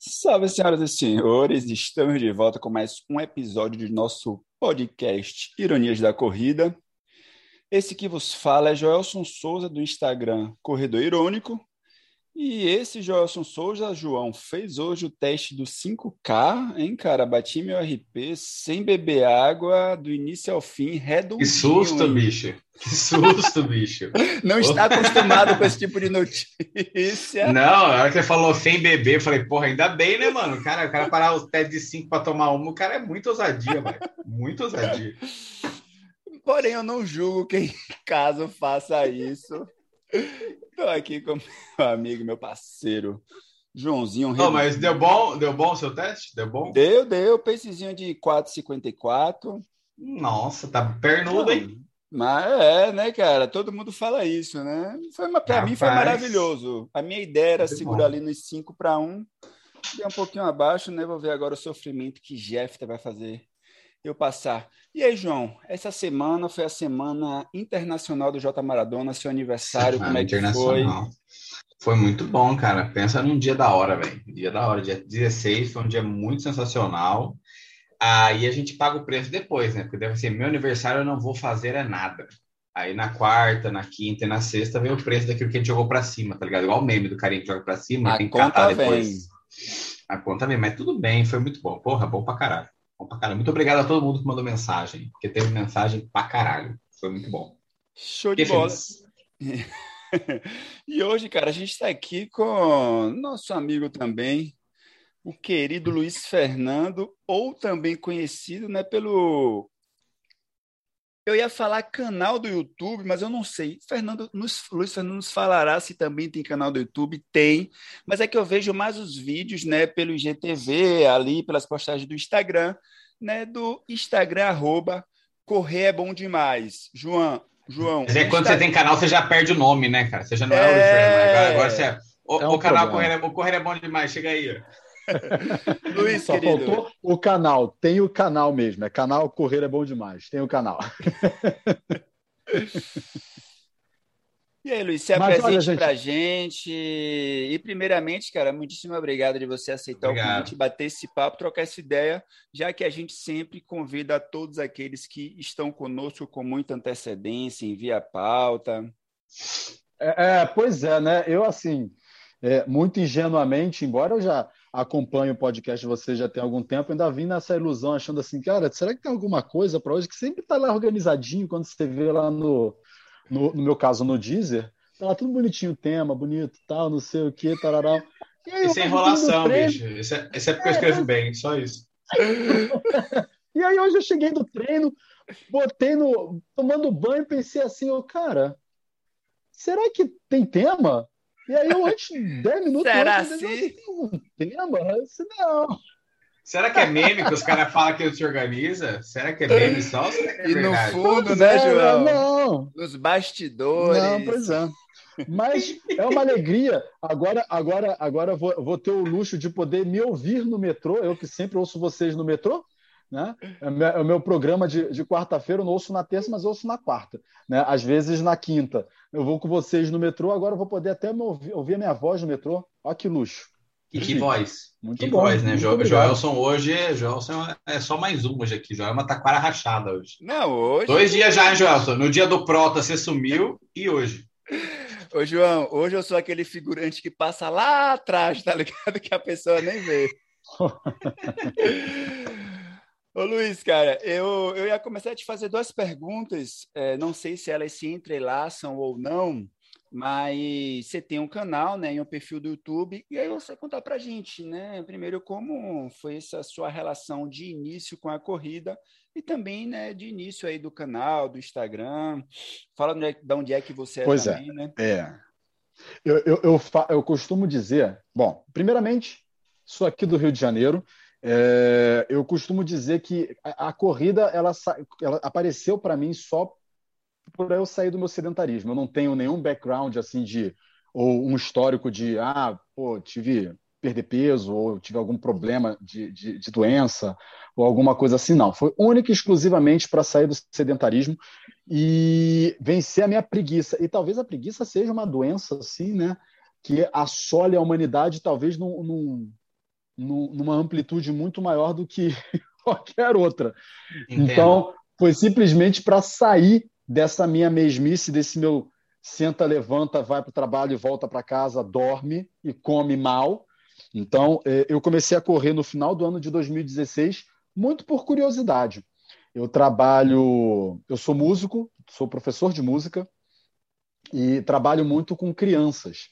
Salve, senhoras e senhores! Estamos de volta com mais um episódio de nosso podcast Ironias da Corrida. Esse que vos fala é Joelson Souza, do Instagram Corredor Irônico. E esse Joelson Souza, João, fez hoje o teste do 5K, hein, cara? Bati meu RP sem beber água, do início ao fim, redondinho. Que susto, hein? bicho! Que susto, bicho! Não está acostumado com esse tipo de notícia. Não, a hora que você falou sem beber, eu falei, porra, ainda bem, né, mano? O cara, o cara parar os testes de 5 para tomar uma, o cara é muito ousadia, velho. Muito ousadia. Porém, eu não julgo quem caso faça isso. Estou aqui com meu amigo, meu parceiro, Joãozinho. Não, mas deu bom, deu bom o seu teste? Deu bom? Deu, deu. Pacezinho de 4,54. Nossa, tá pernudo, hein? Mas é, né, cara? Todo mundo fala isso, né? Foi para mim foi maravilhoso. A minha ideia era segurar bom. ali nos 5 para 1. Deu um pouquinho abaixo, né? Vou ver agora o sofrimento que Jeff vai fazer eu passar. E aí, João, essa semana foi a semana internacional do J Maradona, seu aniversário, semana como é que foi? Foi muito bom, cara. Pensa num dia da hora, velho. Dia da hora, dia 16, foi um dia muito sensacional. Aí a gente paga o preço depois, né? Porque deve ser meu aniversário, eu não vou fazer é nada. Aí na quarta, na quinta e na sexta vem o preço daquilo que a gente jogou pra cima, tá ligado? Igual o meme do carinha que joga pra cima, a tem que catar depois. Vem. A conta vem, mas tudo bem, foi muito bom. Porra, bom pra caralho. Bom pra caralho. Muito obrigado a todo mundo que mandou mensagem, porque teve mensagem pra caralho. Foi muito bom. Show de bola. e hoje, cara, a gente está aqui com nosso amigo também, o querido Luiz Fernando, ou também conhecido né, pelo. Eu ia falar canal do YouTube, mas eu não sei. Fernando, nos, Luiz Fernando nos falará se também tem canal do YouTube. Tem, mas é que eu vejo mais os vídeos né, pelo IGTV, ali, pelas postagens do Instagram, né, do Instagram, arroba, correr é bom demais. João, João. Mas é quando Instagram... você tem canal, você já perde o nome, né, cara? Você já não é, é o Luiz Fernando. Agora, agora você é. O, é um o canal correr é, o correr é bom demais, chega aí. Luiz, Só querido. faltou o canal. Tem o canal mesmo. É canal Correr é bom demais. Tem o canal. E aí, Luiz, se apresente olha, gente... pra gente. E, primeiramente, cara, muitíssimo obrigado de você aceitar obrigado. o convite, bater esse papo, trocar essa ideia, já que a gente sempre convida todos aqueles que estão conosco com muita antecedência, envia pauta. É, é, pois é, né? Eu, assim, é, muito ingenuamente, embora eu já acompanhe o podcast de vocês já tem algum tempo, ainda vim nessa ilusão achando assim, cara, será que tem alguma coisa para hoje que sempre está lá organizadinho quando você vê lá no, no, no, meu caso no Deezer, tá lá tudo bonitinho, tema, bonito, tal, não sei o que, tarará. E aí, isso é enrolação, bicho. Isso é, isso é porque é, eu escrevo bem, só isso. e aí hoje eu cheguei do treino, botei no. tomando banho, pensei assim, ô, oh, cara, será que tem tema? E aí eu antes, 10 minutos Será antes, assim? Um tema? Disse, não. Será que é meme que os caras falam que se organiza? Será que é meme só? Ou será que é e no fundo, né, é, João? Não. Nos bastidores. Não, pois é. Mas é uma alegria. Agora, agora, agora vou, vou ter o luxo de poder me ouvir no metrô. Eu que sempre ouço vocês no metrô. Né? É o meu programa de, de quarta-feira, eu não ouço na terça, mas ouço na quarta. Né? Às vezes na quinta. Eu vou com vocês no metrô, agora eu vou poder até ouvir, ouvir a minha voz no metrô. Olha que luxo. Que, que voz. Muito que bom, voz, né? Jo, Joelson hoje, Joelson é só mais um hoje aqui. Joel é uma taquara rachada hoje. Não, hoje. Dois dias já, hein, Joelson? No dia do Prota você sumiu e hoje. Ô, João, hoje eu sou aquele figurante que passa lá atrás, tá ligado? Que a pessoa nem vê. Ô Luiz, cara, eu, eu ia começar a te fazer duas perguntas, é, não sei se elas se entrelaçam ou não, mas você tem um canal, né, e um perfil do YouTube, e aí você contar pra gente, né, primeiro como foi essa sua relação de início com a corrida e também, né, de início aí do canal, do Instagram, fala de onde é que você é pois também, é, né? É, eu, eu, eu, eu costumo dizer, bom, primeiramente, sou aqui do Rio de Janeiro, é, eu costumo dizer que a, a corrida ela, ela apareceu para mim só por eu sair do meu sedentarismo. Eu não tenho nenhum background assim de ou um histórico de ah, pô, tive perder peso ou tive algum problema de, de, de doença ou alguma coisa assim. Não, foi única e exclusivamente para sair do sedentarismo e vencer a minha preguiça. E talvez a preguiça seja uma doença assim, né? Que assole a humanidade, talvez num, num numa amplitude muito maior do que qualquer outra. Entendo. Então, foi simplesmente para sair dessa minha mesmice, desse meu senta, levanta, vai para o trabalho, volta para casa, dorme e come mal. Então, é, eu comecei a correr no final do ano de 2016, muito por curiosidade. Eu trabalho, eu sou músico, sou professor de música e trabalho muito com crianças.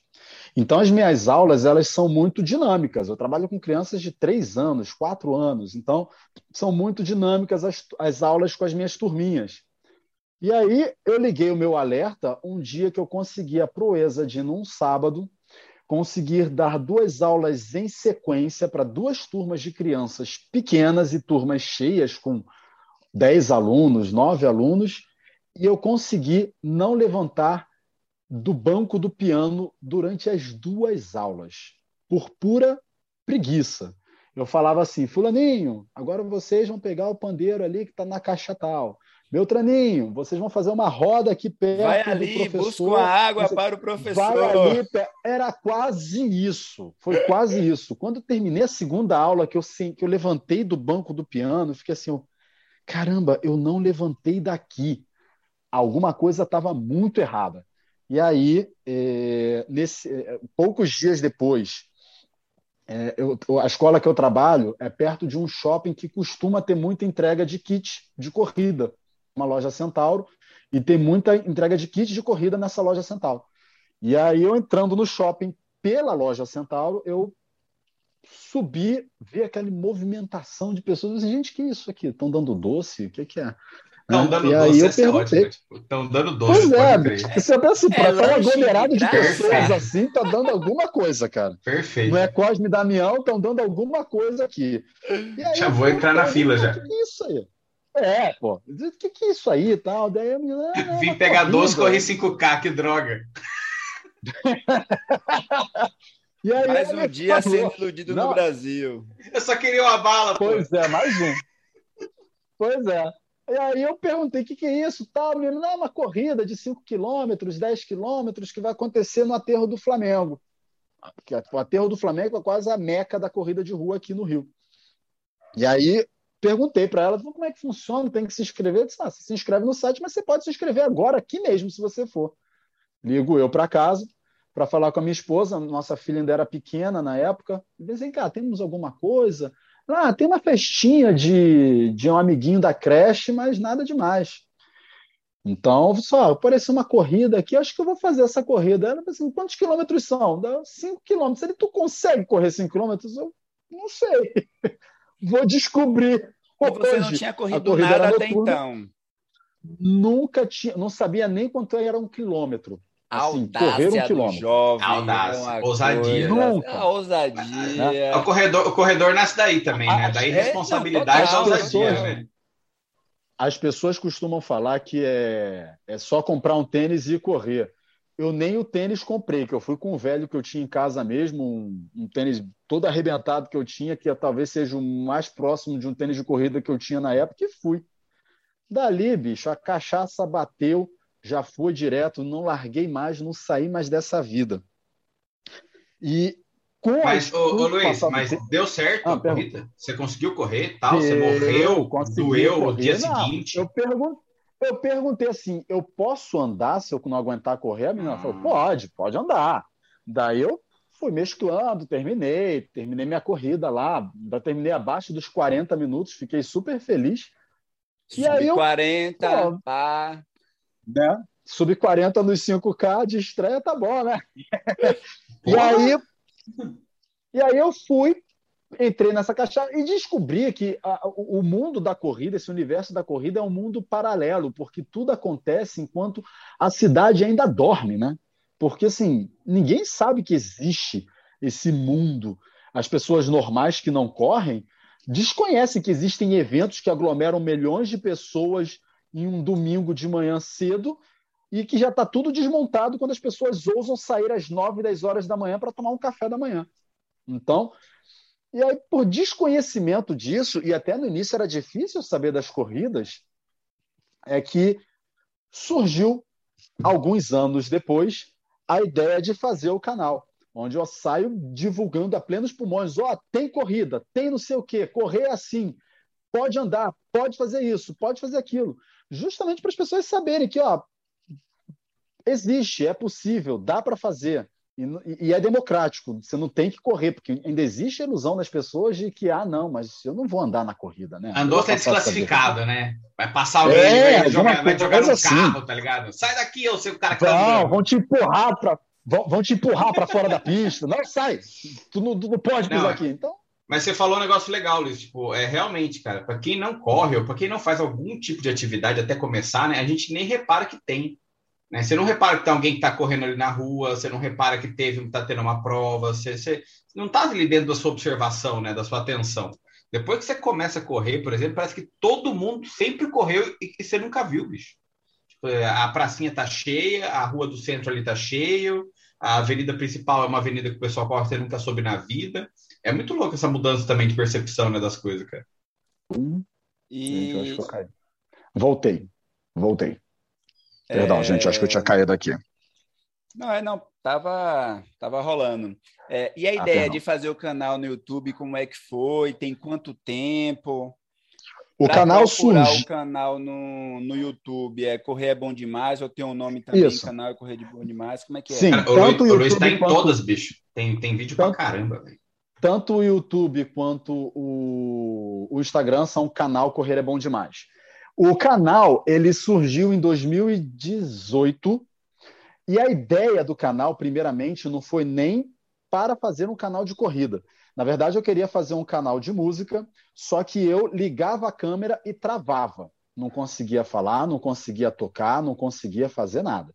Então, as minhas aulas elas são muito dinâmicas. Eu trabalho com crianças de três anos, quatro anos. Então, são muito dinâmicas as, as aulas com as minhas turminhas. E aí, eu liguei o meu alerta um dia que eu consegui a proeza de, num sábado, conseguir dar duas aulas em sequência para duas turmas de crianças pequenas e turmas cheias, com dez alunos, nove alunos, e eu consegui não levantar do banco do piano durante as duas aulas, por pura preguiça. Eu falava assim, fulaninho, agora vocês vão pegar o pandeiro ali que está na caixa tal. Beltraninho, vocês vão fazer uma roda aqui perto vai ali, do professor. Busca uma água para o professor. Vai ali, era quase isso. Foi quase isso. Quando eu terminei a segunda aula, que eu, que eu levantei do banco do piano, fiquei assim, caramba, eu não levantei daqui. Alguma coisa estava muito errada. E aí, é, nesse, é, poucos dias depois, é, eu, a escola que eu trabalho é perto de um shopping que costuma ter muita entrega de kit de corrida, uma loja Centauro, e tem muita entrega de kit de corrida nessa loja Centauro. E aí, eu entrando no shopping pela loja Centauro, eu subi, vi aquela movimentação de pessoas. Gente, que é isso aqui? Estão dando doce? O que, que é? Estão né? dando e doce, aí eu perguntei. Estão dando doce. Pois é, você pensa, para é, um aglomerado de pessoas assim, tá dando alguma coisa, cara. Perfeito. Não é Cosme e Damião, estão dando alguma coisa aqui. Aí, já vou entrar na fila já. O que é isso aí? É, pô, o que, que é isso aí e tal? Daí a menina, é, Vim pegar doce, corri 5K, que droga. aí, mais um dia falou, sendo iludido não, no Brasil. Eu só queria uma bala, Pois pô. é, mais um. Pois é. E aí eu perguntei o que, que é isso, tal, menino, não, é uma corrida de 5 quilômetros, 10 quilômetros que vai acontecer no aterro do Flamengo. O aterro do Flamengo é quase a meca da corrida de rua aqui no Rio. E aí perguntei para ela como é que funciona, tem que se inscrever. Disse, ah, você se inscreve no site, mas você pode se inscrever agora, aqui mesmo, se você for. Ligo eu para casa para falar com a minha esposa, nossa filha ainda era pequena na época. Vem cá, temos alguma coisa? Ah, tem uma festinha de, de um amiguinho da creche, mas nada demais. Então, só apareceu uma corrida aqui, acho que eu vou fazer essa corrida. Ela assim, quantos quilômetros são? Dá 5 quilômetros. Ele, tu consegue correr 5 quilômetros? Eu não sei. vou descobrir. E você não tinha corrido nada até então? Nunca tinha, não sabia nem quanto era um quilômetro. Assim, correr um quilômetro. Jovem, Audácia, é ousadia. Nunca. A ousadia. É. O, corredor, o corredor nasce daí também, né? Daí é, responsabilidade não, ousadia, pessoas, né? As pessoas costumam falar que é, é só comprar um tênis e correr. Eu nem o tênis comprei, que eu fui com o velho que eu tinha em casa mesmo, um, um tênis todo arrebentado que eu tinha, que talvez seja o mais próximo de um tênis de corrida que eu tinha na época, e fui. Dali, bicho, a cachaça bateu, já foi direto, não larguei mais, não saí mais dessa vida. E com mas, ô, ô Luiz, mas tempo... deu certo ah, a corrida? Você conseguiu correr tal? Você morreu? Doeu correr? o dia não, seguinte? Eu, pergun eu perguntei assim: eu posso andar se eu não aguentar correr? A menina ah. falou: pode, pode andar. Daí eu fui mesclando, terminei, terminei minha corrida lá, ainda terminei abaixo dos 40 minutos, fiquei super feliz. E aí eu, 40, pô, pá né? Sub 40 nos 5K de estreia tá bom, né? e aí e aí eu fui, entrei nessa caixa e descobri que a, o mundo da corrida, esse universo da corrida é um mundo paralelo, porque tudo acontece enquanto a cidade ainda dorme, né? Porque assim, ninguém sabe que existe esse mundo. As pessoas normais que não correm desconhecem que existem eventos que aglomeram milhões de pessoas em um domingo de manhã cedo e que já está tudo desmontado quando as pessoas ousam sair às 9, 10 horas da manhã para tomar um café da manhã. Então, e aí, por desconhecimento disso, e até no início era difícil saber das corridas, é que surgiu, alguns anos depois, a ideia de fazer o canal. onde eu saio divulgando a plenos pulmões. Ó, oh, tem corrida, tem não sei o quê, correr é assim, pode andar, pode fazer isso, pode fazer aquilo. Justamente para as pessoas saberem que, ó, existe, é possível, dá para fazer. E, e, é democrático, você não tem que correr, porque ainda existe a ilusão das pessoas de que, ah, não, mas eu não vou andar na corrida, né? Andou ser desclassificado, né? Vai passar alguém, é, vai jogar, vai jogar no assim. carro, tá ligado? Sai daqui, eu sei o cara que tá Não, vão te empurrar para vão, vão te empurrar para fora da pista. Não, sai, tu não, tu não pode pisar não, aqui. Então, mas você falou um negócio legal, Luiz. Tipo, é realmente, cara, para quem não corre ou para quem não faz algum tipo de atividade até começar, né, a gente nem repara que tem. Né? Você não repara que tem alguém que está correndo ali na rua, você não repara que teve, está tendo uma prova, você, você não está ali dentro da sua observação, né, da sua atenção. Depois que você começa a correr, por exemplo, parece que todo mundo sempre correu e você nunca viu, bicho. Tipo, a pracinha tá cheia, a rua do centro ali tá cheio, a avenida principal é uma avenida que o pessoal corre, você nunca soube na vida. É muito louco essa mudança também de percepção né, das coisas, cara. E... Voltei, voltei. Perdão, é... gente, acho que eu tinha caído aqui. Não, é não, tava, tava rolando. É, e a ah, ideia ah, de fazer o canal no YouTube, como é que foi? Tem quanto tempo? O pra canal surge. o canal no, no YouTube é Correr é Bom Demais, ou tem um nome também, Isso. canal é Correr de Bom Demais, como é que é? Sim, Cara, o, Luiz, o Luiz tá em quanto... todas, bicho. Tem, tem vídeo tanto, pra caramba, velho. Tanto o YouTube quanto o, o Instagram são canal Correr é Bom Demais. O canal ele surgiu em 2018 e a ideia do canal, primeiramente, não foi nem para fazer um canal de corrida. Na verdade, eu queria fazer um canal de música, só que eu ligava a câmera e travava. Não conseguia falar, não conseguia tocar, não conseguia fazer nada.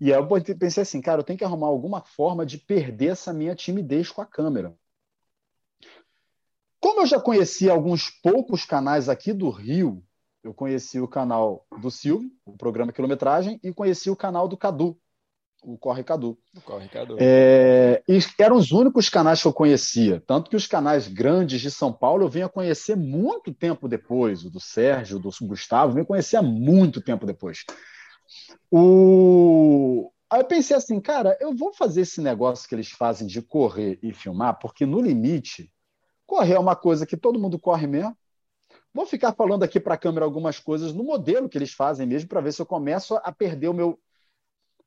E aí eu pensei assim, cara, eu tenho que arrumar alguma forma de perder essa minha timidez com a câmera. Como eu já conhecia alguns poucos canais aqui do Rio, eu conheci o canal do Silvio, o programa Quilometragem, e conheci o canal do Cadu, o Corre Cadu. O Corre Cadu. É, e eram os únicos canais que eu conhecia. Tanto que os canais grandes de São Paulo eu vinha conhecer muito tempo depois. O do Sérgio, o do Gustavo, eu vinha conhecer há muito tempo depois. O... Aí eu pensei assim, cara, eu vou fazer esse negócio que eles fazem de correr e filmar, porque no limite, correr é uma coisa que todo mundo corre mesmo. Vou ficar falando aqui para a câmera algumas coisas no modelo que eles fazem mesmo, para ver se eu começo a perder o meu,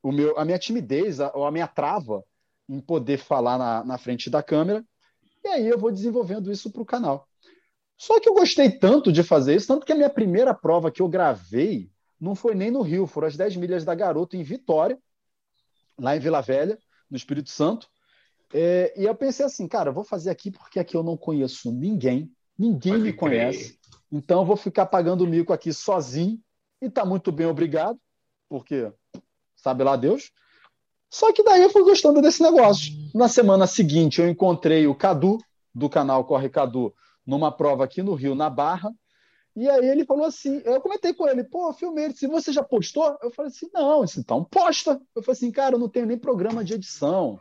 o meu, a minha timidez a, ou a minha trava em poder falar na, na frente da câmera. E aí eu vou desenvolvendo isso para o canal. Só que eu gostei tanto de fazer isso, tanto que a minha primeira prova que eu gravei não foi nem no Rio, foram as 10 milhas da Garoto em Vitória, lá em Vila Velha, no Espírito Santo. É, e eu pensei assim, cara, eu vou fazer aqui porque aqui eu não conheço ninguém, ninguém Pode me conhece. Então eu vou ficar pagando mico aqui sozinho e tá muito bem, obrigado, porque sabe lá Deus. Só que daí eu fui gostando desse negócio. Na semana seguinte eu encontrei o Cadu, do canal Corre Cadu, numa prova aqui no Rio, na Barra. E aí ele falou assim, eu comentei com ele, pô, filmei, se você já postou? Eu falei assim, não, disse, então posta. Eu falei assim, cara, eu não tenho nem programa de edição.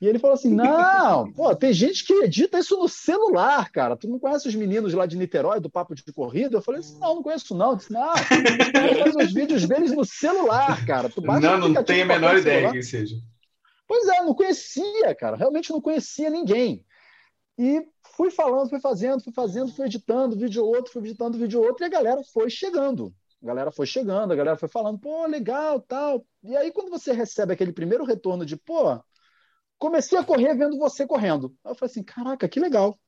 E ele falou assim: não, pô, tem gente que edita isso no celular, cara. Tu não conhece os meninos lá de Niterói, do Papo de Corrida? Eu falei assim: não, não conheço, não. Eu disse, não, faz os vídeos deles no celular, cara. Tu não, não tenho a menor ideia que seja. Pois é, não conhecia, cara. Realmente não conhecia ninguém. E fui falando, fui fazendo, fui fazendo, fui editando vídeo outro, fui editando vídeo outro, e a galera foi chegando. A galera foi chegando, a galera foi falando, pô, legal, tal. E aí, quando você recebe aquele primeiro retorno de, pô, comecei a correr vendo você correndo. eu falei assim, caraca, que legal.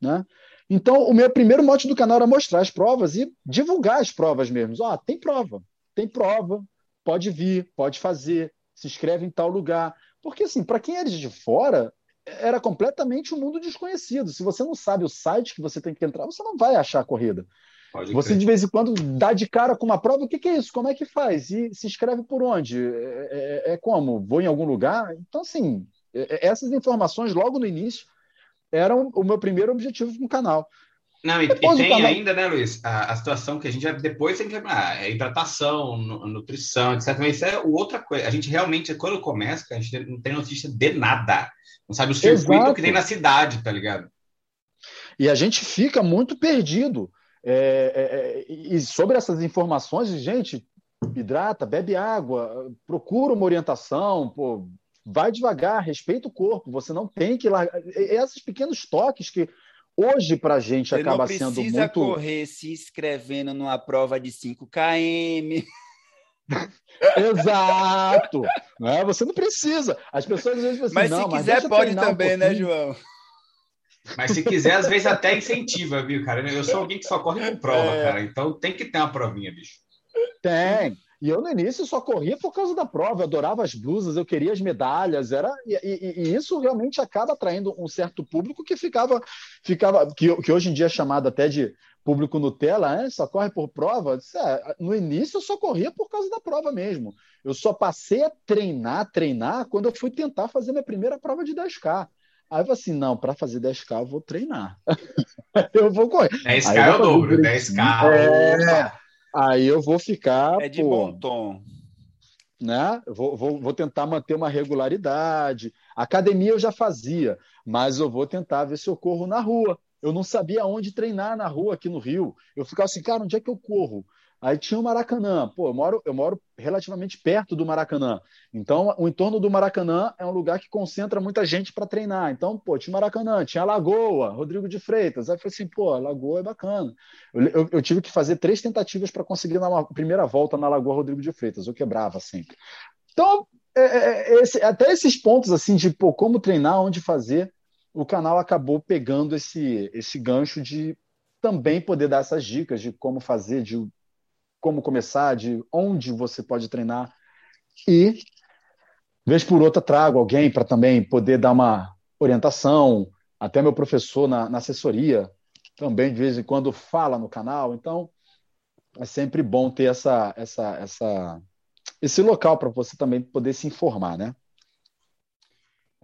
Né? Então, o meu primeiro mote do canal era mostrar as provas e divulgar as provas mesmo. Ó, oh, tem prova, tem prova, pode vir, pode fazer, se inscreve em tal lugar. Porque, assim, para quem era de fora, era completamente um mundo desconhecido. Se você não sabe o site que você tem que entrar, você não vai achar a corrida. Pode você, crer. de vez em quando, dá de cara com uma prova, o que, que, é isso? Como é que faz? E se inscreve por onde? É, é, é como? Vou em algum lugar? Então, assim, essas informações, logo no início, eram o meu primeiro objetivo com o canal. Não, e, e tem canal... ainda, né, Luiz, a, a, situação que a gente depois tem que ah, é hidratação, nutrição, etc. Mas isso é outra coisa. A gente realmente, quando começa, a gente não tem notícia de nada. Não sabe o circuito Exato. que tem na cidade, tá ligado? E a gente fica muito perdido. É, é, é e sobre essas informações, gente, hidrata, bebe água, procura uma orientação, pô, vai devagar, respeita o corpo. Você não tem que largar. Esses pequenos toques que hoje para a gente Você acaba sendo muito. Não precisa correr se inscrevendo numa prova de 5 km. Exato. Né? Você não precisa. As pessoas às vezes assim, mas se quiser pode também, um né, João? Mas se quiser, às vezes até incentiva, viu, cara? Eu sou alguém que só corre com prova, é... cara. Então tem que ter uma provinha, bicho. Tem. E eu no início só corria por causa da prova, eu adorava as blusas, eu queria as medalhas, era e, e, e isso realmente acaba atraindo um certo público que ficava, ficava que, que hoje em dia é chamado até de público Nutella, né? só corre por prova. É, no início eu só corria por causa da prova mesmo. Eu só passei a treinar, treinar quando eu fui tentar fazer minha primeira prova de 10K. Aí eu falei assim, não, para fazer 10K eu vou treinar. eu vou correr. 10K é o dobro, 10K. É, aí eu vou ficar. É de pô, bom tom. Né? Vou, vou, vou tentar manter uma regularidade. Academia eu já fazia, mas eu vou tentar ver se eu corro na rua. Eu não sabia onde treinar na rua aqui no Rio. Eu ficava assim, cara, onde é que eu corro? Aí tinha o Maracanã. Pô, eu moro, eu moro relativamente perto do Maracanã. Então, o entorno do Maracanã é um lugar que concentra muita gente para treinar. Então, pô, tinha Maracanã, tinha Lagoa, Rodrigo de Freitas. Aí eu falei assim, pô, Lagoa é bacana. Eu, eu, eu tive que fazer três tentativas para conseguir na primeira volta na Lagoa Rodrigo de Freitas. Eu quebrava sempre. Então, é, é, é, esse, até esses pontos assim de pô, como treinar, onde fazer, o canal acabou pegando esse, esse gancho de também poder dar essas dicas de como fazer, de como começar, de onde você pode treinar. E, vez por outra, trago alguém para também poder dar uma orientação. Até meu professor na, na assessoria também, de vez em quando, fala no canal. Então, é sempre bom ter essa, essa, essa, esse local para você também poder se informar, né?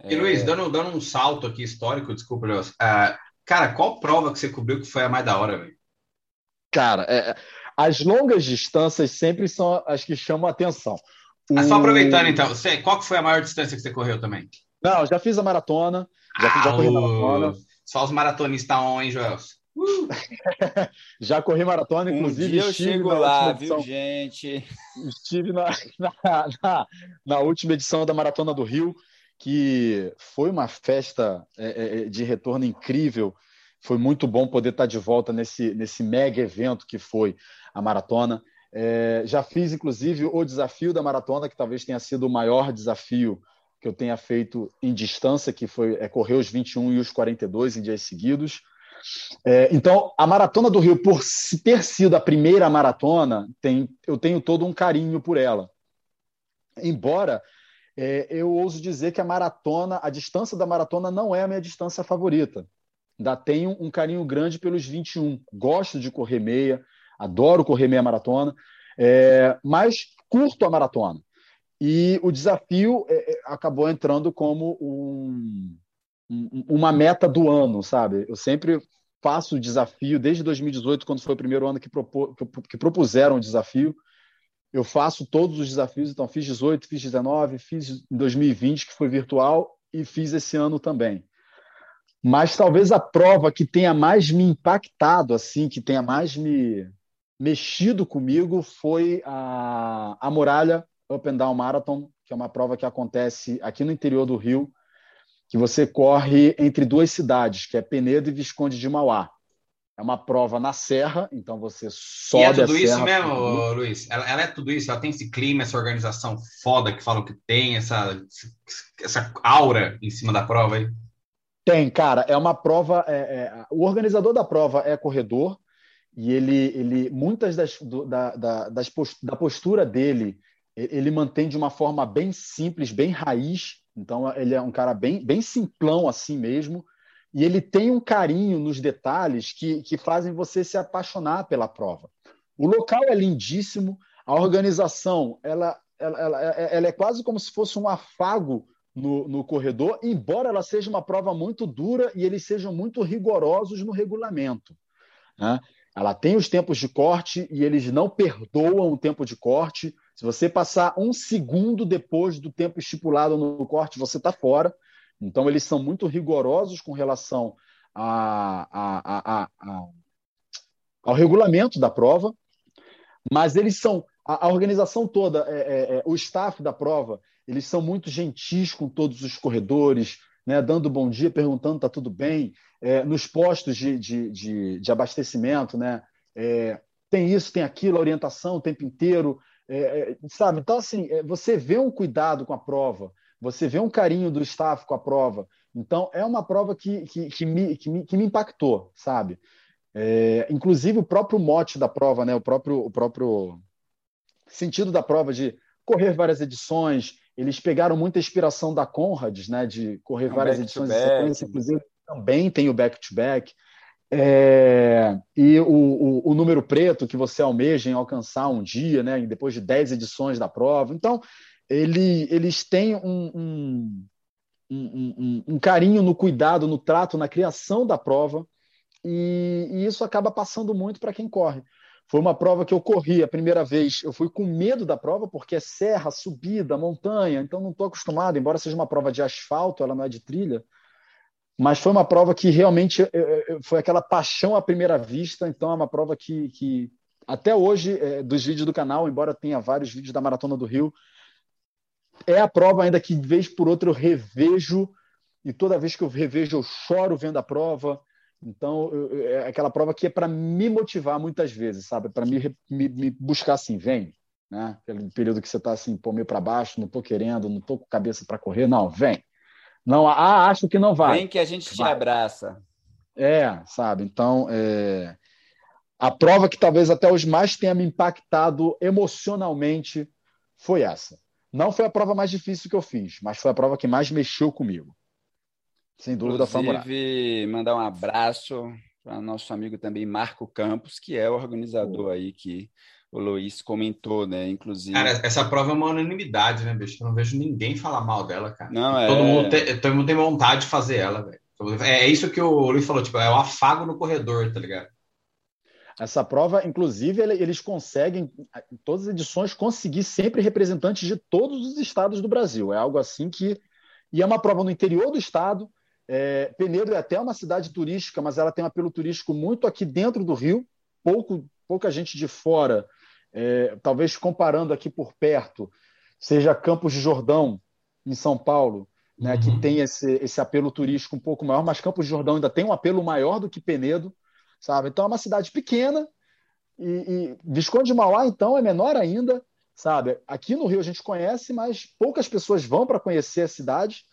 E Luiz, é. dando, dando um salto aqui histórico, desculpa, Leos. Uh, cara, qual prova que você cobriu que foi a mais da hora, velho? Cara, é, as longas distâncias sempre são as que chamam a atenção. O... só aproveitando, então, você, qual que foi a maior distância que você correu também? Não, já fiz a maratona. Já, ah, já corri o... maratona. Só os maratonistas on, hein, Joel? Uh! já corri maratona, inclusive. Um dia eu chego lá, viu, gente? Estive na, na, na, na, última edição da Maratona do Rio, que foi uma festa é, é, de retorno incrível foi muito bom poder estar de volta nesse, nesse mega evento que foi a maratona. É, já fiz, inclusive, o desafio da maratona, que talvez tenha sido o maior desafio que eu tenha feito em distância, que foi é, correr os 21 e os 42 em dias seguidos. É, então, a maratona do Rio, por ter sido a primeira maratona, tem, eu tenho todo um carinho por ela. Embora é, eu ouso dizer que a maratona, a distância da maratona não é a minha distância favorita ainda tenho um carinho grande pelos 21. Gosto de correr meia, adoro correr meia maratona, é, mas curto a maratona. E o desafio é, é acabou entrando como um, um, uma meta do ano, sabe? Eu sempre faço o desafio, desde 2018, quando foi o primeiro ano que, propô, que propuseram o desafio, eu faço todos os desafios, então fiz 18, fiz 19, fiz em 2020, que foi virtual, e fiz esse ano também. Mas talvez a prova que tenha mais me impactado, assim, que tenha mais me mexido comigo, foi a, a Muralha Up and Down Marathon, que é uma prova que acontece aqui no interior do Rio, que você corre entre duas cidades, que é Penedo e Visconde de Mauá. É uma prova na serra, então você sobe e é tudo isso mesmo, Luiz? Ela, ela, é tudo isso? Ela tem esse clima, essa organização foda que falam que tem, essa, essa aura em cima da prova aí? Tem, cara. É uma prova. É, é, o organizador da prova é corredor e ele, ele muitas das, do, da, da, das post, da postura dele ele mantém de uma forma bem simples, bem raiz. Então ele é um cara bem, bem simplão assim mesmo. E ele tem um carinho nos detalhes que, que fazem você se apaixonar pela prova. O local é lindíssimo, a organização ela, ela, ela, ela é quase como se fosse um afago no, no corredor, embora ela seja uma prova muito dura e eles sejam muito rigorosos no regulamento. Né? Ela tem os tempos de corte e eles não perdoam o tempo de corte. Se você passar um segundo depois do tempo estipulado no corte, você está fora. Então, eles são muito rigorosos com relação a, a, a, ao regulamento da prova, mas eles são. A, organização toda, é, é, é, o staff da prova, eles são muito gentis com todos os corredores, né, dando bom dia, perguntando está tudo bem, é, nos postos de, de, de, de abastecimento, né, é, tem isso, tem aquilo, orientação o tempo inteiro, é, é, sabe? Então, assim, é, você vê um cuidado com a prova, você vê um carinho do staff com a prova. Então, é uma prova que, que, que, me, que, me, que me impactou, sabe? É, inclusive, o próprio mote da prova, né? o, próprio, o próprio sentido da prova de correr várias edições, eles pegaram muita inspiração da Conrads, né, de correr várias edições de sequência, inclusive também tem o back-to-back. -back. É, e o, o, o, número preto que você almeja em alcançar um dia, né, depois de 10 edições da prova. Então, ele, eles têm um, um, um, um, carinho no cuidado, no trato, na criação da prova, e, e isso acaba passando muito para quem corre. Foi uma prova que eu corri a primeira vez. Eu fui com medo da prova, porque é serra, subida, montanha, então não estou acostumado, embora seja uma prova de asfalto, ela não é de trilha. Mas foi uma prova que realmente foi aquela paixão à primeira vista. Então é uma prova que, que até hoje, é, dos vídeos do canal, embora tenha vários vídeos da Maratona do Rio, é a prova ainda que, vez por outra, eu revejo. E toda vez que eu revejo, eu choro vendo a prova. Então, é aquela prova que é para me motivar muitas vezes, sabe? Para me, me, me, buscar assim, vem, né? Aquele período que você está assim, pô, meio para baixo, não estou querendo, não estou com cabeça para correr, não, vem. Não, ah, acho que não vai. Vem que a gente te abraça. É, sabe? Então, é... a prova que talvez até hoje mais tenha me impactado emocionalmente foi essa. Não foi a prova mais difícil que eu fiz, mas foi a prova que mais mexeu comigo. Sem dúvida, Inclusive, mandar um abraço para nosso amigo também Marco Campos, que é o organizador aí que o Luiz comentou, né? Inclusive. Cara, essa prova é uma unanimidade, né, bicho? Eu não vejo ninguém falar mal dela, cara. Não, é... todo, mundo tem, todo mundo tem vontade de fazer ela, velho. É, é isso que o Luiz falou, tipo, é o afago no corredor, tá ligado? Essa prova, inclusive, eles conseguem, em todas as edições, conseguir sempre representantes de todos os estados do Brasil. É algo assim que. E é uma prova no interior do estado, é, Penedo é até uma cidade turística, mas ela tem um apelo turístico muito aqui dentro do Rio, pouco, pouca gente de fora, é, talvez comparando aqui por perto, seja Campos de Jordão, em São Paulo, né, uhum. que tem esse, esse apelo turístico um pouco maior, mas Campos de Jordão ainda tem um apelo maior do que Penedo, sabe? Então é uma cidade pequena, e, e Visconde de Mauá, então, é menor ainda, sabe? Aqui no Rio a gente conhece, mas poucas pessoas vão para conhecer a cidade,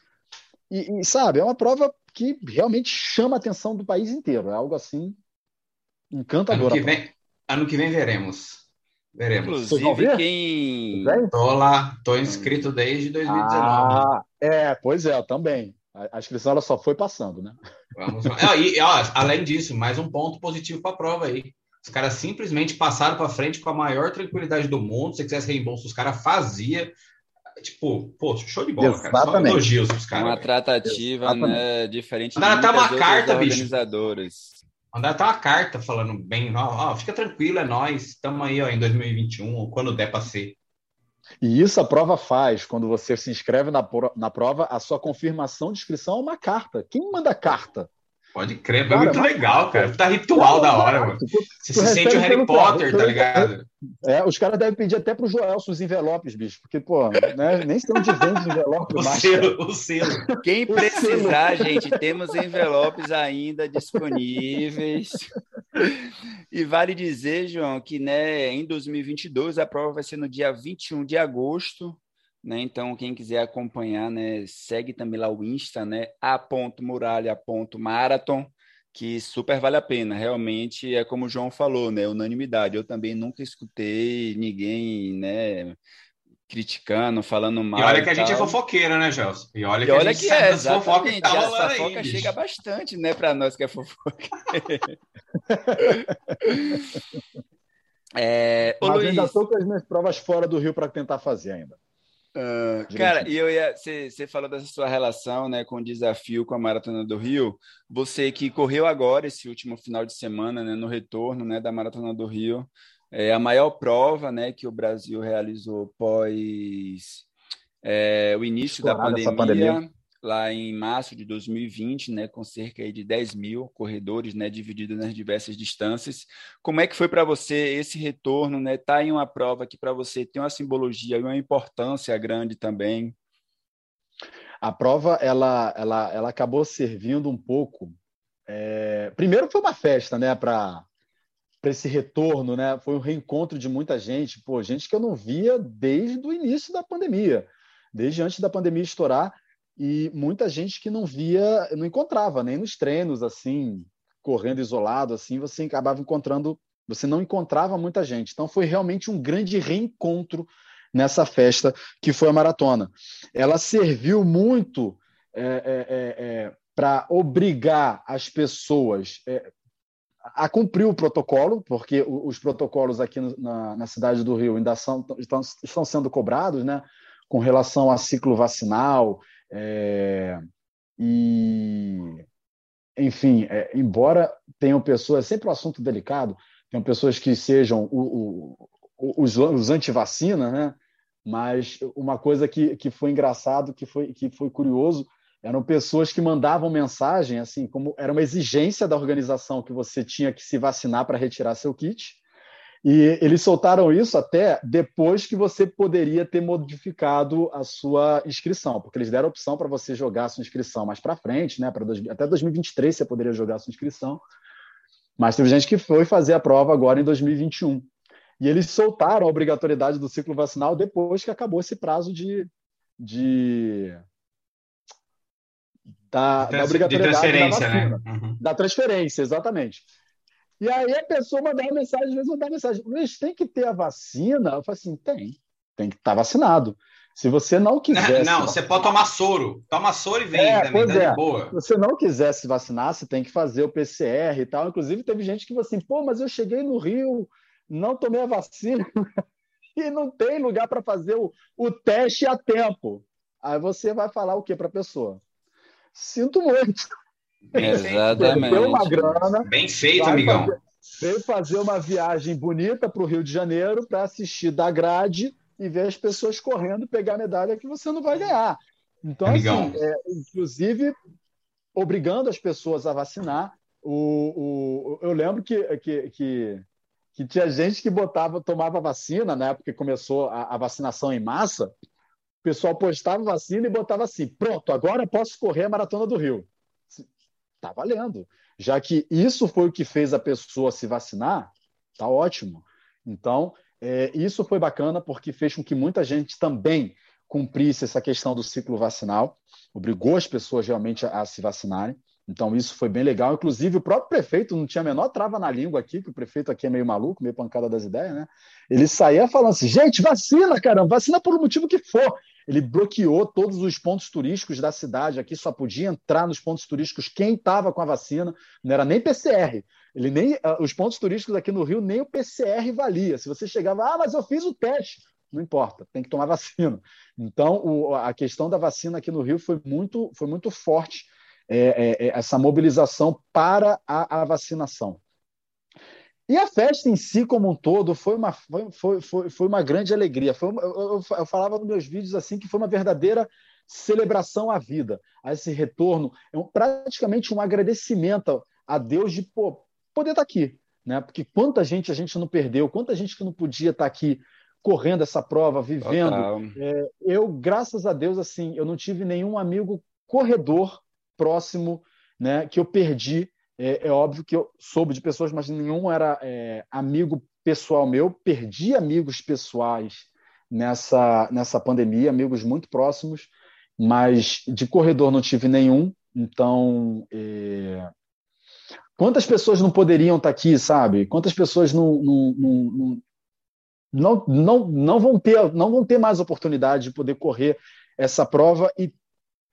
e, e, sabe, é uma prova que realmente chama a atenção do país inteiro. É algo assim encantador. Ano que vem, ano que vem veremos. Veremos. Inclusive, quem. Tô lá, tô inscrito desde 2019. Ah, é, pois é, também. A, a inscrição ela só foi passando, né? Vamos lá. e, ó, além disso, mais um ponto positivo para a prova aí. Os caras simplesmente passaram para frente com a maior tranquilidade do mundo. Se quisesse reembolso, os caras fazia tipo, pô, show de bola, Exatamente. cara. Só elogios pros caras. Uma tratativa, Exatamente. né, diferente Mandaram até uma carta, organizadores. bicho. Mandaram até uma carta falando bem, ó, ó, fica tranquilo, é nós, estamos aí, ó, em 2021, quando der para ser. E isso a prova faz. Quando você se inscreve na, na prova, a sua confirmação de inscrição é uma carta. Quem manda carta? Pode crer, cara, é muito legal, cara. Tá ritual da hora, mano. Você se sente o Harry Potter, tá ligado? É, os caras devem pedir até pro Joelson os envelopes, bicho, porque, pô, né, nem onde vende os envelopes. o, mais, selo, o selo. Quem precisar, gente, temos envelopes ainda disponíveis. E vale dizer, João, que né, em 2022 a prova vai ser no dia 21 de agosto, né? Então, quem quiser acompanhar, né, segue também lá o Insta, né, a.muralha.marathon, que super vale a pena. Realmente é como o João falou, né, unanimidade. Eu também nunca escutei ninguém, né, criticando, falando mal. E olha que a gente é fofoqueira, né, Gelson? E olha que, e olha a gente que é, exatamente. Fofoca a fofoca aí, chega bastante, né, para nós que é fofoca. é, Mas Luiz... ainda estou com as minhas provas fora do Rio para tentar fazer ainda. Uh, cara, e eu ia. Você falou dessa sua relação né, com o desafio com a Maratona do Rio. Você que correu agora, esse último final de semana, né, no retorno né, da Maratona do Rio, é a maior prova né, que o Brasil realizou pós é, o início da pandemia, pandemia, lá em março de 2020, né, com cerca de 10 mil corredores, né, divididos nas diversas distâncias. Como é que foi para você esse retorno, né? Tá em uma prova que para você tem uma simbologia e uma importância grande também. a prova ela, ela, ela acabou servindo um pouco. É... Primeiro foi uma festa, né, para para esse retorno, né? Foi um reencontro de muita gente, pô, gente que eu não via desde o início da pandemia, desde antes da pandemia estourar, e muita gente que não via, não encontrava nem nos treinos assim, correndo isolado assim, você acabava encontrando, você não encontrava muita gente. Então foi realmente um grande reencontro nessa festa que foi a maratona. Ela serviu muito é, é, é, é para obrigar as pessoas é, a cumprir o protocolo, porque os protocolos aqui na, na cidade do Rio ainda são, estão, estão sendo cobrados, né, com relação a ciclo vacinal é, e enfim, é, embora tenham pessoas, sempre um assunto delicado, tenham pessoas que sejam o, o, os, os anti-vacina, né? Mas uma coisa que, que foi engraçado, que foi, que foi curioso, eram pessoas que mandavam mensagem, assim, como era uma exigência da organização que você tinha que se vacinar para retirar seu kit. E eles soltaram isso até depois que você poderia ter modificado a sua inscrição, porque eles deram a opção para você jogar a sua inscrição mais para frente, né? Para até 2023 você poderia jogar a sua inscrição. Mas teve gente que foi fazer a prova agora em 2021. E eles soltaram a obrigatoriedade do ciclo vacinal depois que acabou esse prazo de, de da, da obrigatoriedade de transferência, da vacina, né? Uhum. Da transferência, exatamente. E aí a pessoa mandava mensagem, às vezes mandava mensagem, Luiz, tem que ter a vacina? Eu falei assim, tem, tem que estar tá vacinado. Se você não quiser. Não, você pode tomar soro. Toma soro e vem é, também, tá é. boa. Se você não quiser se vacinar, você tem que fazer o PCR e tal. Inclusive, teve gente que falou assim, pô, mas eu cheguei no Rio, não tomei a vacina e não tem lugar para fazer o, o teste a tempo. Aí você vai falar o que para a pessoa? Sinto muito. Exatamente. uma grana. Bem feito, amigão. Fazer, veio fazer uma viagem bonita para o Rio de Janeiro para assistir da grade e ver as pessoas correndo pegar medalha que você não vai ganhar. Então, amigão. assim, é, inclusive, obrigando as pessoas a vacinar. O, o, eu lembro que, que, que, que tinha gente que botava, tomava vacina na época que começou a, a vacinação em massa. O pessoal postava vacina e botava assim: pronto, agora posso correr a maratona do Rio tá valendo. Já que isso foi o que fez a pessoa se vacinar, tá ótimo. Então, é, isso foi bacana porque fez com que muita gente também cumprisse essa questão do ciclo vacinal, obrigou as pessoas realmente a, a se vacinarem. Então, isso foi bem legal. Inclusive, o próprio prefeito não tinha a menor trava na língua aqui, que o prefeito aqui é meio maluco, meio pancada das ideias, né? Ele saía falando assim: gente, vacina, caramba, vacina por um motivo que for. Ele bloqueou todos os pontos turísticos da cidade aqui, só podia entrar nos pontos turísticos quem estava com a vacina, não era nem PCR. Ele nem, uh, os pontos turísticos aqui no Rio, nem o PCR valia. Se você chegava, ah, mas eu fiz o teste. Não importa, tem que tomar vacina. Então, o, a questão da vacina aqui no Rio foi muito, foi muito forte é, é, é, essa mobilização para a, a, vacinação. E a festa em si, como um todo, foi uma, foi, foi, foi uma grande alegria. Foi uma, eu, eu, falava nos meus vídeos assim que foi uma verdadeira celebração à vida, a esse retorno, é um, praticamente um agradecimento a Deus de pô, poder estar aqui, né? Porque quanta gente a gente não perdeu, quanta gente que não podia estar aqui correndo essa prova, vivendo. É, eu, graças a Deus, assim, eu não tive nenhum amigo corredor próximo, né, que eu perdi. É, é óbvio que eu soube de pessoas, mas nenhum era é, amigo pessoal meu. Perdi amigos pessoais nessa, nessa pandemia, amigos muito próximos, mas de corredor não tive nenhum. Então, é... quantas pessoas não poderiam estar aqui, sabe? Quantas pessoas não, não, não, não, não, não, vão ter, não vão ter mais oportunidade de poder correr essa prova e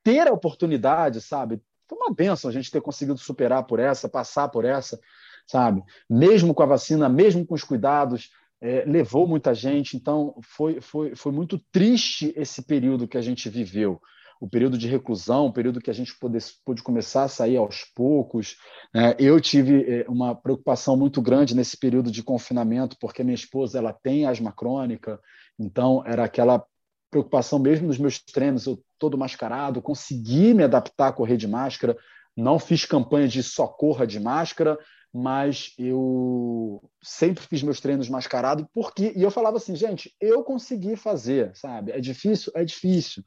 ter a oportunidade, sabe? Foi uma benção a gente ter conseguido superar por essa, passar por essa, sabe? Mesmo com a vacina, mesmo com os cuidados, é, levou muita gente. Então, foi, foi, foi muito triste esse período que a gente viveu. O período de reclusão, o período que a gente pôde, pôde começar a sair aos poucos. Né? Eu tive é, uma preocupação muito grande nesse período de confinamento, porque minha esposa ela tem asma crônica, então era aquela preocupação mesmo nos meus treinos, eu todo mascarado, consegui me adaptar a correr de máscara, não fiz campanha de só corra de máscara, mas eu sempre fiz meus treinos mascarado porque e eu falava assim, gente, eu consegui fazer, sabe? É difícil, é difícil,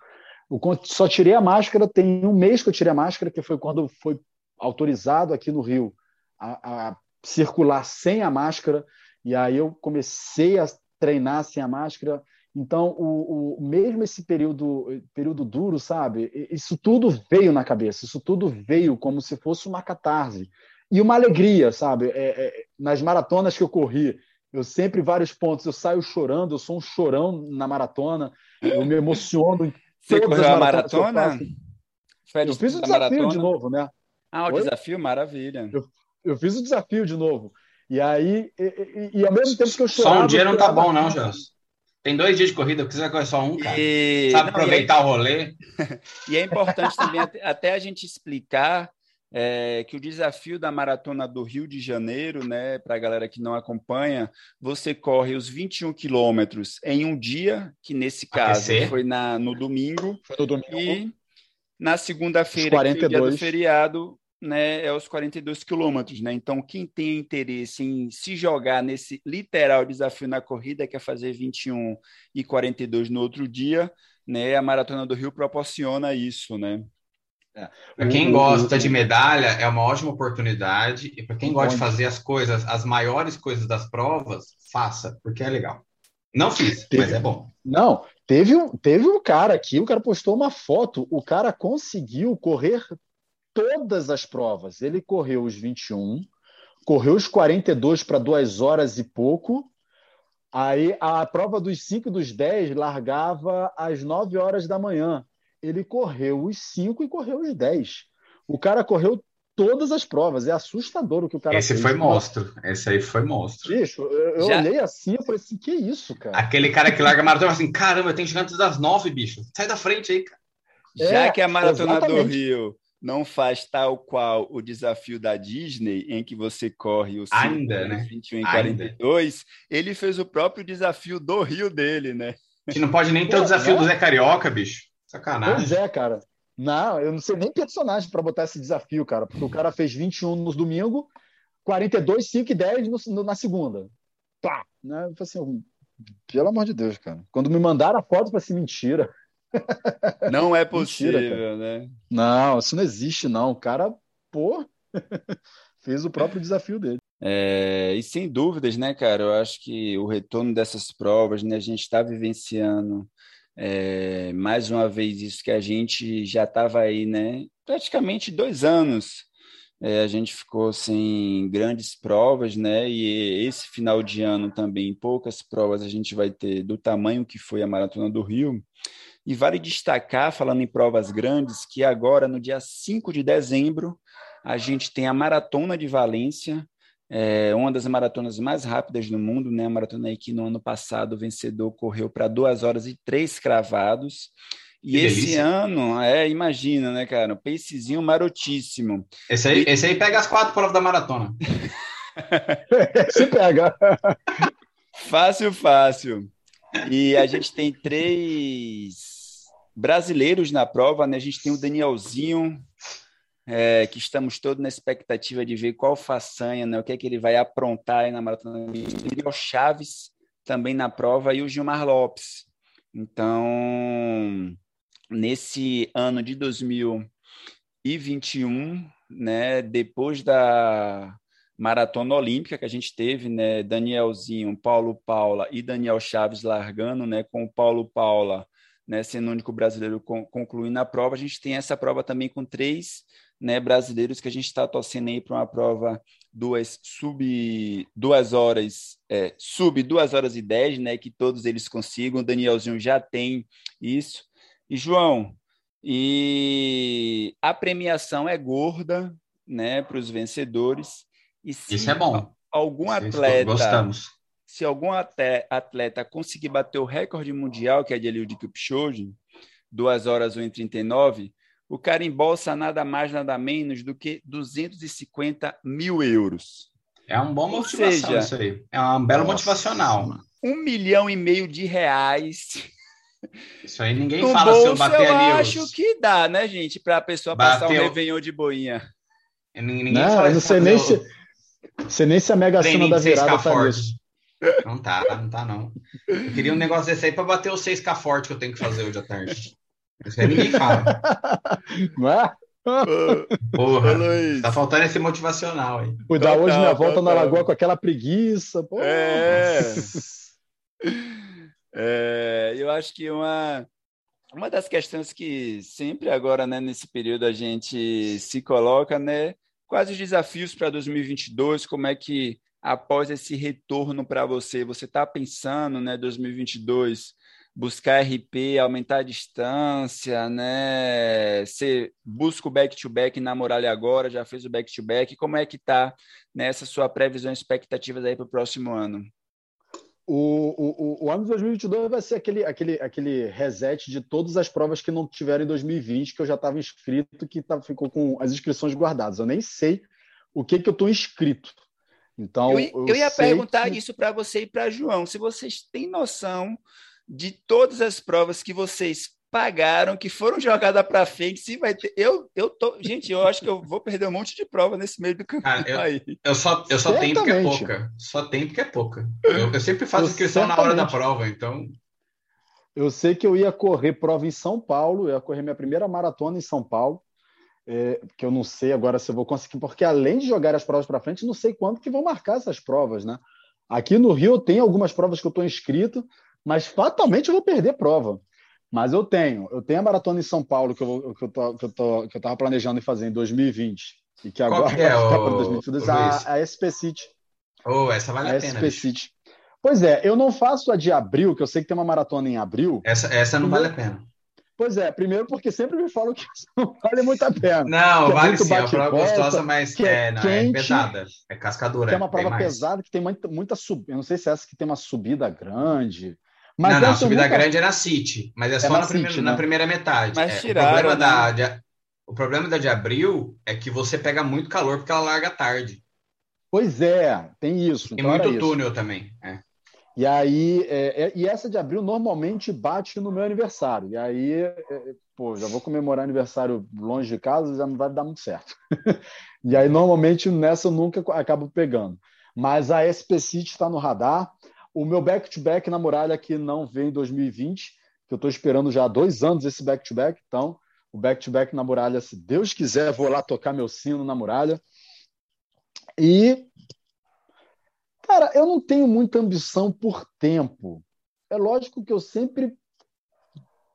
só tirei a máscara, tem um mês que eu tirei a máscara, que foi quando foi autorizado aqui no Rio a, a circular sem a máscara, e aí eu comecei a treinar sem a máscara. Então, o, o, mesmo esse período, período duro, sabe? Isso tudo veio na cabeça, isso tudo veio como se fosse uma catarse. E uma alegria, sabe? É, é, nas maratonas que eu corri, eu sempre, vários pontos, eu saio chorando, eu sou um chorão na maratona, eu me emociono. Você correu a maratona? Eu, eu fiz o desafio maratona? de novo, né? Ah, o Oi? desafio, maravilha. Eu, eu, fiz o desafio de novo. E aí, e, e, e ao mesmo tempo que eu chorava... Só um dia não tá bom, não, Jans. Tem dois dias de corrida, porque você vai correr só um, cara. E... Sabe não, aproveitar é... o rolê. e é importante também até a gente explicar é, que o desafio da maratona do Rio de Janeiro, né, para a galera que não acompanha, você corre os 21 quilômetros em um dia, que nesse caso Aquecer. foi na, no domingo. Foi no domingo. E na segunda-feira, que é o dia do feriado, né, é os 42 quilômetros, né? Então, quem tem interesse em se jogar nesse literal desafio na corrida, quer fazer 21 e 42 no outro dia, né? A Maratona do Rio proporciona isso, né? É. Para quem gosta de medalha, é uma ótima oportunidade. E para quem gosta de fazer as coisas, as maiores coisas das provas, faça, porque é legal. Não fiz, teve, mas é bom. Não, teve um, teve um cara aqui, o cara postou uma foto, o cara conseguiu correr todas as provas. Ele correu os 21, correu os 42 para duas horas e pouco. Aí a prova dos 5 e dos 10 largava às 9 horas da manhã ele correu os 5 e correu os 10. O cara correu todas as provas. É assustador o que o cara Esse fez. foi monstro. Esse aí foi monstro. Bicho, eu, eu olhei assim e falei assim: que isso, cara? Aquele cara que larga a maratona assim: caramba, eu tenho que chegar antes das nove, bicho. Sai da frente aí, cara. Já é, que a maratona exatamente. do Rio não faz tal qual o desafio da Disney, em que você corre os Ainda, né? 21 e 42, ele fez o próprio desafio do Rio dele, né? A gente não pode nem ter Pô, o desafio não. do Zé Carioca, bicho. Sacanagem. Pois é, cara. Não, eu não sei nem personagem para botar esse desafio, cara, porque o cara fez 21 nos domingo, 42, 5 e 10 no, no, na segunda. Pá! Né? Eu assim, pelo amor de Deus, cara. Quando me mandaram a foto, para assim, mentira. Não é possível, mentira, né? Não, isso não existe, não. O cara, pô, fez o próprio desafio dele. É, e sem dúvidas, né, cara? Eu acho que o retorno dessas provas, né, a gente está vivenciando é, mais uma vez, isso que a gente já estava aí, né? Praticamente dois anos. É, a gente ficou sem grandes provas, né? E esse final de ano também, poucas provas a gente vai ter do tamanho que foi a Maratona do Rio. E vale destacar, falando em provas grandes, que agora, no dia 5 de dezembro, a gente tem a Maratona de Valência, é uma das maratonas mais rápidas do mundo, né? A maratona aí que no ano passado o vencedor correu para duas horas e três cravados. E que esse delícia. ano, é, imagina, né, cara? Um pacezinho marotíssimo. Esse aí, e... esse aí pega as quatro provas da maratona. Se pega. Fácil, fácil. E a gente tem três brasileiros na prova, né? A gente tem o Danielzinho, é, que estamos todos na expectativa de ver qual façanha, né, o que é que ele vai aprontar na maratona. O Chaves também na prova e o Gilmar Lopes. Então, nesse ano de 2021, né, depois da maratona olímpica que a gente teve, né, Danielzinho, Paulo Paula e Daniel Chaves largando, né, com o Paulo Paula, né, sendo o único brasileiro concluindo a prova, a gente tem essa prova também com três né, brasileiros que a gente está torcendo aí para uma prova duas sub duas horas é, sub duas horas e dez, né, que todos eles consigam. O Danielzinho já tem isso. E João, e a premiação é gorda, né, para os vencedores. E se isso é bom. Algum atleta gostamos. Se algum atleta conseguir bater o recorde mundial, que é de Eliud Kipchoge, 2 horas 1 e 39, o cara embolsa nada mais, nada menos do que 250 mil euros. É um bom motivação seja, isso aí. É um belo nossa, motivacional. Um milhão e meio de reais. Isso aí ninguém no fala bolso, se eu bater eu ali. Eu acho os... que dá, né, gente? Para a pessoa Bateu... passar um Réveillon de boinha. Ninguém não, fala eu não sei nem, se, sei nem se a Mega Sena da virada tá nisso. Não tá, não tá não. Eu queria um negócio desse aí para bater o 6K forte que eu tenho que fazer hoje à tarde. Isso aí ninguém fala. Não é? Porra, tá faltando esse motivacional aí. Fui dar hoje minha volta na lagoa com aquela preguiça. Porra. É. é. Eu acho que uma, uma das questões que sempre agora, né, nesse período, a gente se coloca, né? Quais os desafios para 2022? Como é que, após esse retorno para você, você está pensando, né, 2022? buscar RP, aumentar a distância, né? Você busca o back-to-back -back na Muralha agora, já fez o back-to-back. -back. Como é que está nessa sua previsão e expectativas aí para o próximo ano? O, o, o ano de 2022 vai ser aquele, aquele, aquele reset de todas as provas que não tiveram em 2020, que eu já estava inscrito, que tá, ficou com as inscrições guardadas. Eu nem sei o que, que eu estou inscrito. Então, eu, eu, eu ia perguntar que... isso para você e para João. Se vocês têm noção de todas as provas que vocês pagaram, que foram jogadas para frente, se vai ter. Eu, eu tô. Gente, eu acho que eu vou perder um monte de prova nesse meio do campeonato. eu, aí. eu só, eu só tenho porque é pouca. Só tenho porque é pouca. Eu, eu sempre faço eu inscrição certamente. na hora da prova, então. Eu sei que eu ia correr prova em São Paulo, eu ia correr minha primeira maratona em São Paulo. É, que eu não sei agora se eu vou conseguir, porque além de jogar as provas para frente, não sei quando que vão marcar essas provas, né? Aqui no Rio tem algumas provas que eu estou inscrito, mas fatalmente eu vou perder prova. Mas eu tenho, eu tenho a maratona em São Paulo que eu, que eu, tô, que eu, tô, que eu tava planejando fazer em 2020 e que agora que é, vai para 2022, a, a SP City. Oh, essa vale a, a pena. SP City. Pois é, eu não faço a de abril, que eu sei que tem uma maratona em abril. Essa, essa não vale a pena. Pois é, primeiro porque sempre me falam que não vale muito a pena. Não, é vale sim, é uma prova gostosa, mas que é, é, não, é quente, é pesada, é cascadora. Que é uma prova pesada, que tem muita, muita subida. Eu não sei se é essa que tem uma subida grande. Mas não, não, a subida nunca... grande é na City, mas é, é só na, na, primeira, City, na né? primeira metade. Mas é, tiraram, o, problema né? da, de, o problema da de abril é que você pega muito calor porque ela larga tarde. Pois é, tem isso. Tem então muito túnel isso. também. É. E aí, é, é, e essa de abril normalmente bate no meu aniversário. E aí, é, pô, já vou comemorar aniversário longe de casa, já não vai dar muito certo. e aí, normalmente, nessa eu nunca acabo pegando. Mas a SP City está no radar. O meu back-to-back -back na muralha que não vem em 2020, que eu estou esperando já há dois anos esse back-to-back. -back. Então, o back-to-back -back na muralha, se Deus quiser, vou lá tocar meu sino na muralha. E, cara, eu não tenho muita ambição por tempo. É lógico que eu sempre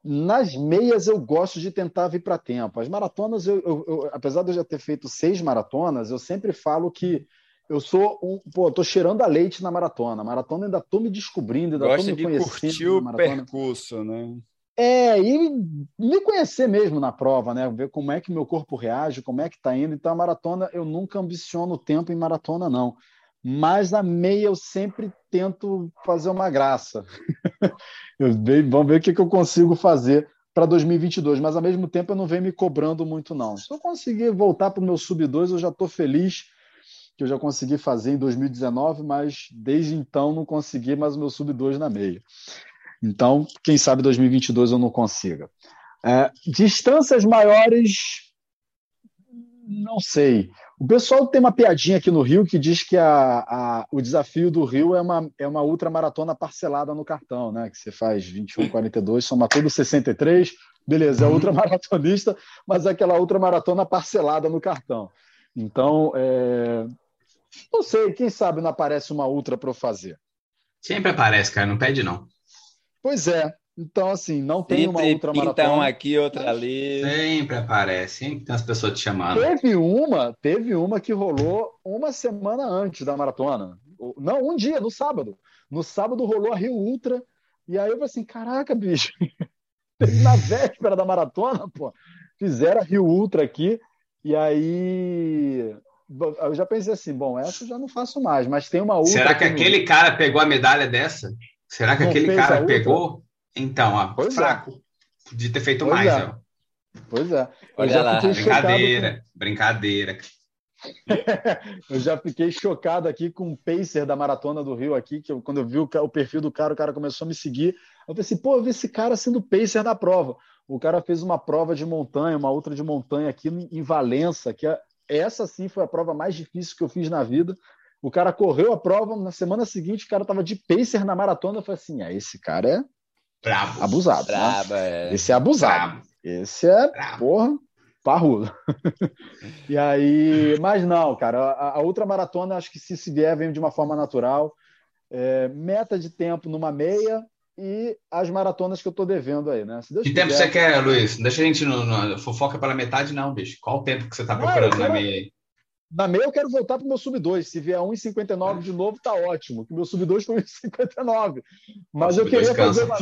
nas meias eu gosto de tentar vir para tempo. As maratonas, eu, eu, eu, apesar de eu já ter feito seis maratonas, eu sempre falo que eu sou um. Pô, tô cheirando a leite na maratona. Maratona ainda tô me descobrindo, ainda Gosta tô me de conhecendo. Curtir o percurso, né? É, e me conhecer mesmo na prova, né? Ver como é que meu corpo reage, como é que tá indo. Então, a maratona, eu nunca ambiciono tempo em maratona, não. Mas na meia eu sempre tento fazer uma graça. eu vamos ver o que, que eu consigo fazer para 2022, mas ao mesmo tempo eu não venho me cobrando muito, não. Se eu conseguir voltar para o meu sub-2, eu já estou feliz que eu já consegui fazer em 2019, mas desde então não consegui mais o meu sub-2 na meia. Então, quem sabe 2022 eu não consiga. É, distâncias maiores, não sei. O pessoal tem uma piadinha aqui no Rio que diz que a, a, o desafio do Rio é uma, é uma ultramaratona parcelada no cartão, né? Que você faz 21, 42, soma tudo 63, beleza, é ultramaratonista, mas é aquela ultramaratona parcelada no cartão. Então, é, não sei, quem sabe não aparece uma ultra para eu fazer. Sempre aparece, cara, não pede não. Pois é. Então, assim, não tem sempre uma ultra maratona. Então, aqui, outra ali. Sempre aparece, sempre tem as pessoas te chamando. Teve uma, teve uma que rolou uma semana antes da maratona. Não, um dia, no sábado. No sábado rolou a Rio Ultra. E aí eu falei assim: caraca, bicho. Na véspera da maratona, pô, fizeram a Rio Ultra aqui. E aí eu já pensei assim, bom, essa eu já não faço mais, mas tem uma outra. Será que aquele cara pegou a medalha dessa? Será que não aquele cara pegou? Então, ó, pois é. fraco. É. Podia ter feito pois mais, é. ó. Pois é. Olha lá, brincadeira, com... brincadeira. eu já fiquei chocado aqui com o pacer da Maratona do Rio aqui, que eu, quando eu vi o, o, perfil do cara, o cara começou a me seguir. Eu pensei, pô, eu vi esse cara sendo pacer da prova. O cara fez uma prova de montanha, uma outra de montanha aqui em Valença, que é essa sim foi a prova mais difícil que eu fiz na vida. O cara correu a prova, na semana seguinte o cara estava de pacer na maratona. Eu falei assim: ah, esse cara é Bravo. abusado. Né? Né? é. Esse é abusado. Bravo. Esse é, porra, parrudo. e aí, mas não, cara, a, a outra maratona, acho que se se vier, vem de uma forma natural. É, meta de tempo numa meia e as maratonas que eu tô devendo aí, né? que tempo você quer, Luiz? Deixa a gente no, no, fofoca pela metade, não, bicho. Qual o tempo que você tá procurando na meia aí? Na meia eu quero voltar pro meu sub 2. Se vier 1,59 de novo, tá ótimo. Que meu sub 2 foi 1,59. Mas eu queria fazer uma,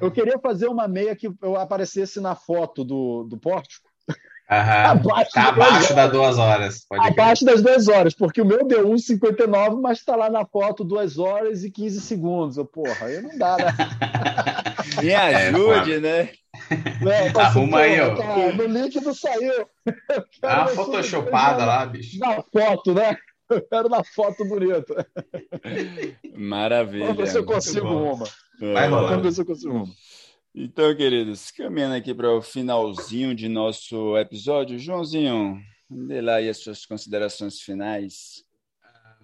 eu queria fazer uma meia que eu aparecesse na foto do, do pórtico abaixo, tá abaixo das duas horas. abaixo das duas horas, porque o meu deu 1,59, mas está lá na foto 2 horas e 15 segundos. Eu, porra, aí não dá, né? Me ajude, é, né? É, Arruma aí, ó. Cara, no link não saiu. Dá uma photoshopada lá, bicho. Na foto, né? Eu quero na foto bonita. Maravilha. Vamos ver se eu consigo uma. Vai rolar. Vamos ver se eu consigo uma. Então, queridos, caminhando aqui para o finalzinho de nosso episódio, Joãozinho, dê lá aí as suas considerações finais.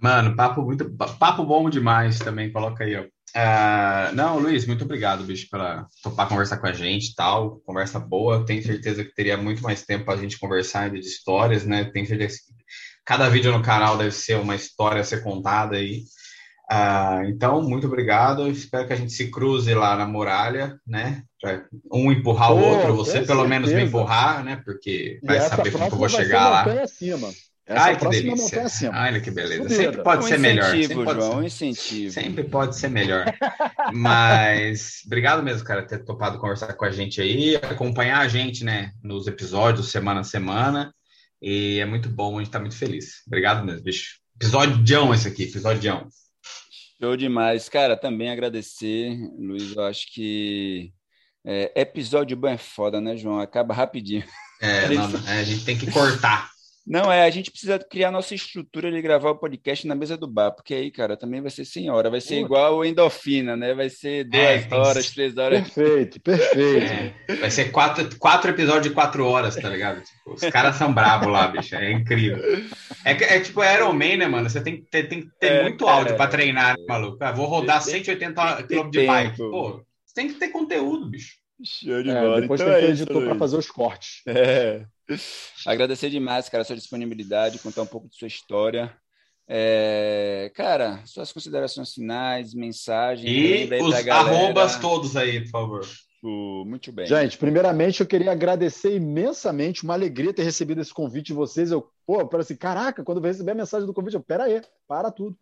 Mano, papo muito papo bom demais também, coloca aí, ó. Uh, não, Luiz, muito obrigado, bicho, pela topar conversar com a gente e tal. Conversa boa. Tenho certeza que teria muito mais tempo para a gente conversar ainda de histórias, né? Tenho certeza que cada vídeo no canal deve ser uma história a ser contada aí. Ah, então, muito obrigado. Espero que a gente se cruze lá na muralha, né? Pra um empurrar o outro, você pelo certeza. menos me empurrar, né? Porque vai saber como eu vou chegar lá. Acima. Essa Ai, que delícia. Olha que beleza. Subida. Sempre pode um ser melhor. Sempre pode João, ser... um incentivo. Sempre pode ser melhor. Mas obrigado mesmo, cara, ter topado conversar com a gente aí, acompanhar a gente, né, nos episódios, semana a semana. E é muito bom, a gente tá muito feliz. Obrigado mesmo, bicho. Episódio esse aqui, episódio Show demais. Cara, também agradecer, Luiz. Eu acho que é, episódio bom é foda, né, João? Acaba rapidinho. É, não, é, a gente tem que cortar. Não, é, a gente precisa criar nossa estrutura de gravar o podcast na mesa do bar, porque aí, cara, também vai ser sem hora, vai ser Puta. igual o endorfina, né? Vai ser é, duas é, horas, que... três horas. Perfeito, perfeito. É, vai ser quatro, quatro episódios de quatro horas, tá ligado? Tipo, os caras são bravos lá, bicho, é incrível. É, é tipo Iron Man, né, mano? Você tem, tem, tem que ter é, muito áudio para treinar, maluco. Ah, vou rodar 180 km de bike. Pô, você tem que ter conteúdo, bicho. Show de bola. Depois então tem que ter editor para fazer os cortes. É. Agradecer demais, cara, a sua disponibilidade, contar um pouco de sua história. É, cara, suas considerações finais, mensagem. E os arrobas todos aí, por favor. muito bem. Gente, primeiramente eu queria agradecer imensamente, uma alegria ter recebido esse convite de vocês. Eu, pô, parece assim, caraca, quando eu receber a mensagem do convite, eu, pera aí, para tudo.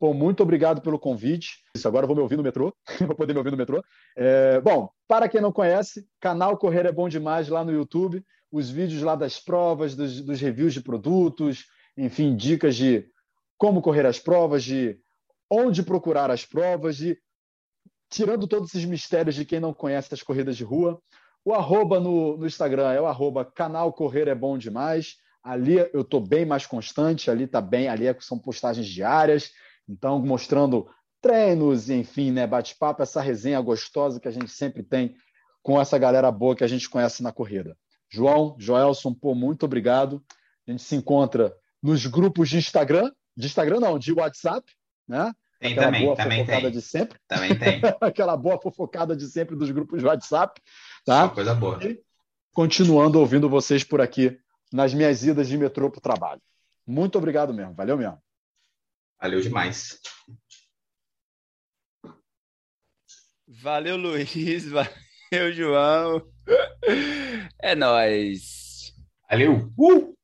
Pô, muito obrigado pelo convite. Isso, agora eu vou me ouvir no metrô, vou poder me ouvir no metrô. É, bom, para quem não conhece, canal Correr é Bom Demais lá no YouTube os vídeos lá das provas, dos, dos reviews de produtos, enfim, dicas de como correr as provas, de onde procurar as provas, de tirando todos esses mistérios de quem não conhece as corridas de rua. O arroba no, no Instagram é o arroba canal Correr é Bom Demais. Ali eu estou bem mais constante, ali está bem, ali é, são postagens diárias, então mostrando treinos, enfim, né, bate-papo, essa resenha gostosa que a gente sempre tem com essa galera boa que a gente conhece na corrida. João, Joelson, pô, muito obrigado. A gente se encontra nos grupos de Instagram, de Instagram não, de WhatsApp, né? Tem Aquela também, boa também fofocada tem. de sempre. Também tem. Aquela boa fofocada de sempre dos grupos de WhatsApp, tá? Só coisa boa. E continuando ouvindo vocês por aqui nas minhas idas de metrô para o trabalho. Muito obrigado mesmo, valeu mesmo. Valeu demais. Valeu, Luiz. Valeu, João. É nóis. Valeu! Uh!